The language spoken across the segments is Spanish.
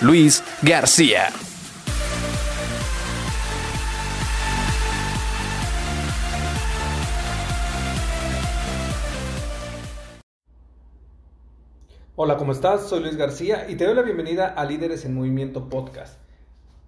Luis García. Hola, ¿cómo estás? Soy Luis García y te doy la bienvenida a Líderes en Movimiento Podcast.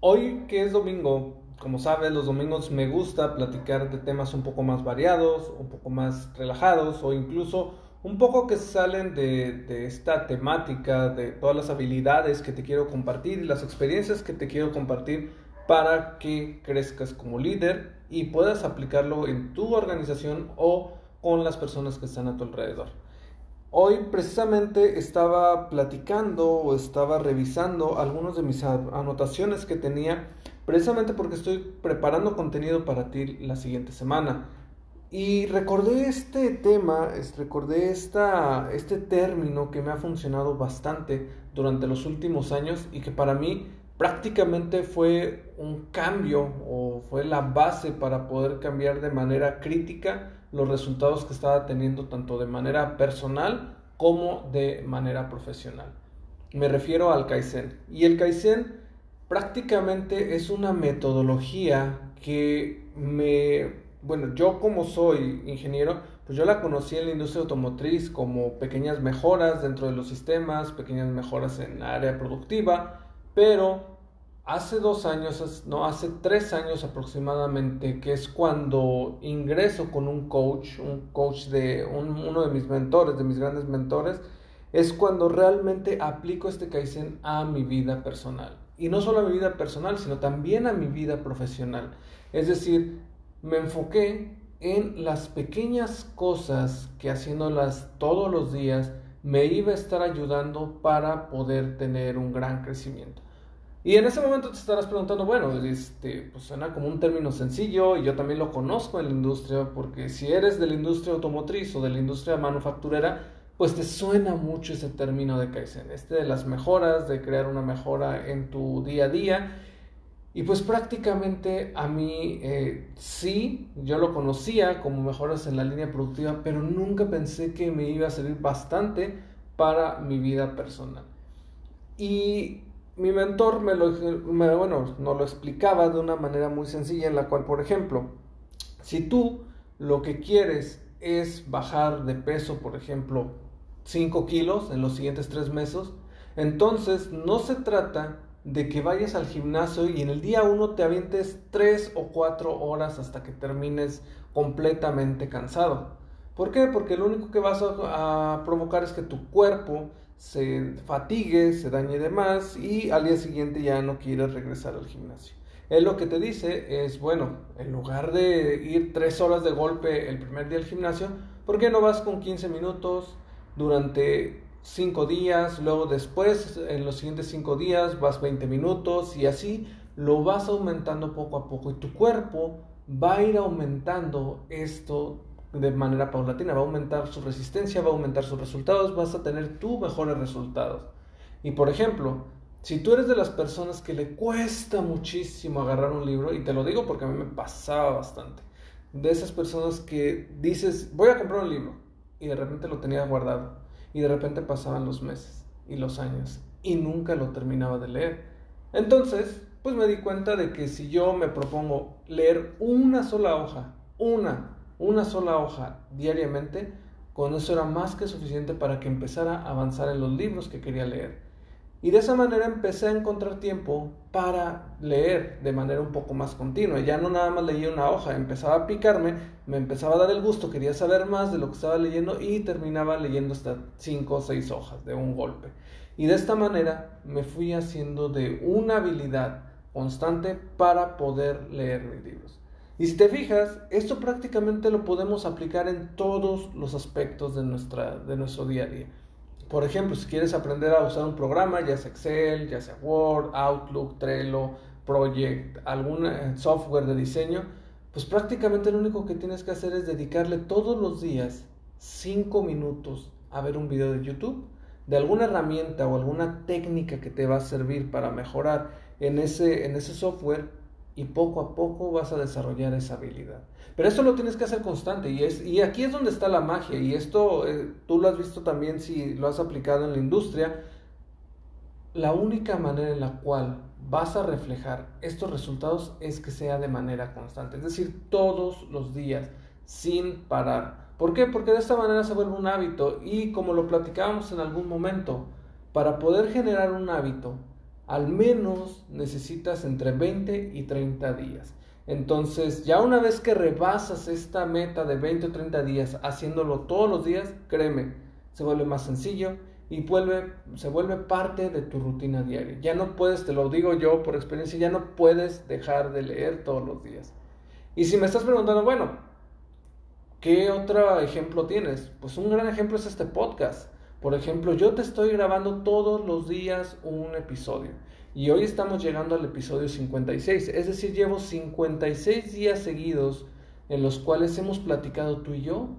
Hoy que es domingo, como sabes, los domingos me gusta platicar de temas un poco más variados, un poco más relajados o incluso un poco que salen de, esta temática, de todas las habilidades que te quiero compartir y las experiencias que te quiero compartir para que crezcas como líder y puedas aplicarlo en tu organización o con las personas que están a tu alrededor. Hoy precisamente estaba platicando o estaba revisando algunas de mis anotaciones que tenía precisamente porque estoy preparando contenido para ti la siguiente semana. Y recordé este tema, recordé esta, este término que me ha funcionado bastante durante los últimos años y que para mí prácticamente fue un cambio o fue la base para poder cambiar de manera crítica los resultados que estaba teniendo tanto de manera personal como de manera profesional. Me refiero al Kaizen. Y el Kaizen prácticamente es una metodología que me, bueno, yo como soy ingeniero, pues yo la conocí en la industria automotriz como pequeñas mejoras dentro de los sistemas, pequeñas mejoras en la área productiva, pero hace dos años, no, hace tres años aproximadamente, que es cuando ingreso con un coach, un coach de uno de mis mentores, de mis grandes mentores, es cuando realmente aplico este Kaizen a mi vida personal. Y no solo a mi vida personal, sino también a mi vida profesional. Es decir, me enfoqué en las pequeñas cosas que haciéndolas todos los días me iba a estar ayudando para poder tener un gran crecimiento. Y en ese momento te estarás preguntando, bueno, este, pues suena como un término sencillo y yo también lo conozco en la industria, porque si eres de la industria automotriz o de la industria manufacturera, pues te suena mucho ese término de Kaizen, este de las mejoras, de crear una mejora en tu día a día. Y pues prácticamente a mí eh, sí, yo lo conocía como mejoras en la línea productiva, pero nunca pensé que me iba a servir bastante para mi vida personal. Y mi mentor me lo, bueno, nos lo explicaba de una manera muy sencilla en la cual, por ejemplo, si tú lo que quieres es bajar de peso, por ejemplo, 5 kilos en los siguientes 3 meses, entonces no se trata de que vayas al gimnasio y en el día 1 te avientes 3 o 4 horas hasta que termines completamente cansado. ¿Por qué? Porque lo único que vas a, provocar es que tu cuerpo se fatigue, se dañe de más y al día siguiente ya no quieres regresar al gimnasio. Él lo que te dice es, bueno, en lugar de ir 3 horas de golpe el primer día al gimnasio, ¿por qué no vas con 15 minutos, durante 5 días, luego después en los siguientes 5 días vas 20 minutos y así lo vas aumentando poco a poco y tu cuerpo va a ir aumentando esto de manera paulatina, va a aumentar su resistencia, va a aumentar sus resultados, vas a tener tú mejores resultados. Y por ejemplo, si tú eres de las personas que le cuesta muchísimo agarrar un libro, y te lo digo porque a mí me pasaba bastante, de esas personas que dices, voy a comprar un libro, y de repente lo tenía guardado y de repente pasaban los meses y los años y nunca lo terminaba de leer. Entonces, pues me di cuenta de que si yo me propongo leer una sola hoja, una, una sola hoja diariamente, con eso era más que suficiente para que empezara a avanzar en los libros que quería leer. Y de esa manera empecé a encontrar tiempo para leer de manera un poco más continua. Ya no nada más leía una hoja, empezaba a picarme, me empezaba a dar el gusto, quería saber más de lo que estaba leyendo y terminaba leyendo hasta cinco o seis hojas de un golpe. Y de esta manera me fui haciendo de una habilidad constante para poder leer mis libros. Y si te fijas, esto prácticamente lo podemos aplicar en todos los aspectos de, nuestra, de nuestro día a día. Por ejemplo, si quieres aprender a usar un programa, ya sea Excel, ya sea Word, Outlook, Trello, Project, algún eh, software de diseño, pues prácticamente lo único que tienes que hacer es dedicarle todos los días 5 minutos a ver un video de YouTube. De alguna herramienta o alguna técnica que te va a servir para mejorar en ese, en ese software y poco a poco vas a desarrollar esa habilidad. Pero esto lo tienes que hacer constante y, es, y aquí es donde está la magia y esto eh, tú lo has visto también si lo has aplicado en la industria. La única manera en la cual vas a reflejar estos resultados es que sea de manera constante, es decir, todos los días, sin parar. ¿Por qué? Porque de esta manera se vuelve un hábito y como lo platicábamos en algún momento, para poder generar un hábito, al menos necesitas entre 20 y 30 días. Entonces, ya una vez que rebasas esta meta de 20 o 30 días haciéndolo todos los días, créeme, se vuelve más sencillo y vuelve, se vuelve parte de tu rutina diaria. Ya no puedes, te lo digo yo por experiencia, ya no puedes dejar de leer todos los días. Y si me estás preguntando, bueno, ¿qué otro ejemplo tienes? Pues un gran ejemplo es este podcast. Por ejemplo, yo te estoy grabando todos los días un episodio. Y hoy estamos llegando al episodio 56. Es decir, llevo 56 días seguidos en los cuales hemos platicado tú y yo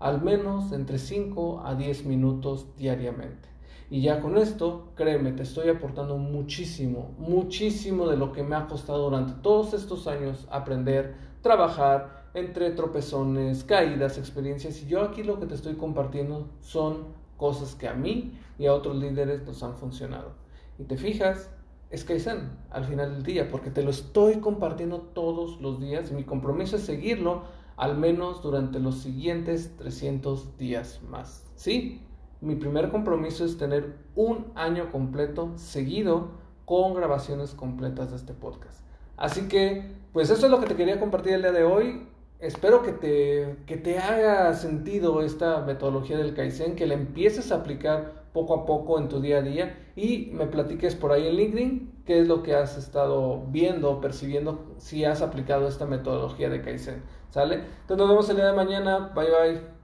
al menos entre 5 a 10 minutos diariamente. Y ya con esto, créeme, te estoy aportando muchísimo, muchísimo de lo que me ha costado durante todos estos años aprender, trabajar entre tropezones, caídas, experiencias. Y yo aquí lo que te estoy compartiendo son cosas que a mí y a otros líderes nos han funcionado. Y te fijas, es Kaizen al final del día, porque te lo estoy compartiendo todos los días y mi compromiso es seguirlo al menos durante los siguientes 300 días más. ¿Sí? Mi primer compromiso es tener un año completo seguido con grabaciones completas de este podcast. Así que, pues eso es lo que te quería compartir el día de hoy. Espero que te, que te haga sentido esta metodología del Kaizen, que la empieces a aplicar poco a poco en tu día a día y me platiques por ahí en LinkedIn qué es lo que has estado viendo, percibiendo, si has aplicado esta metodología de Kaizen. ¿Sale? Entonces nos vemos el día de mañana. Bye bye.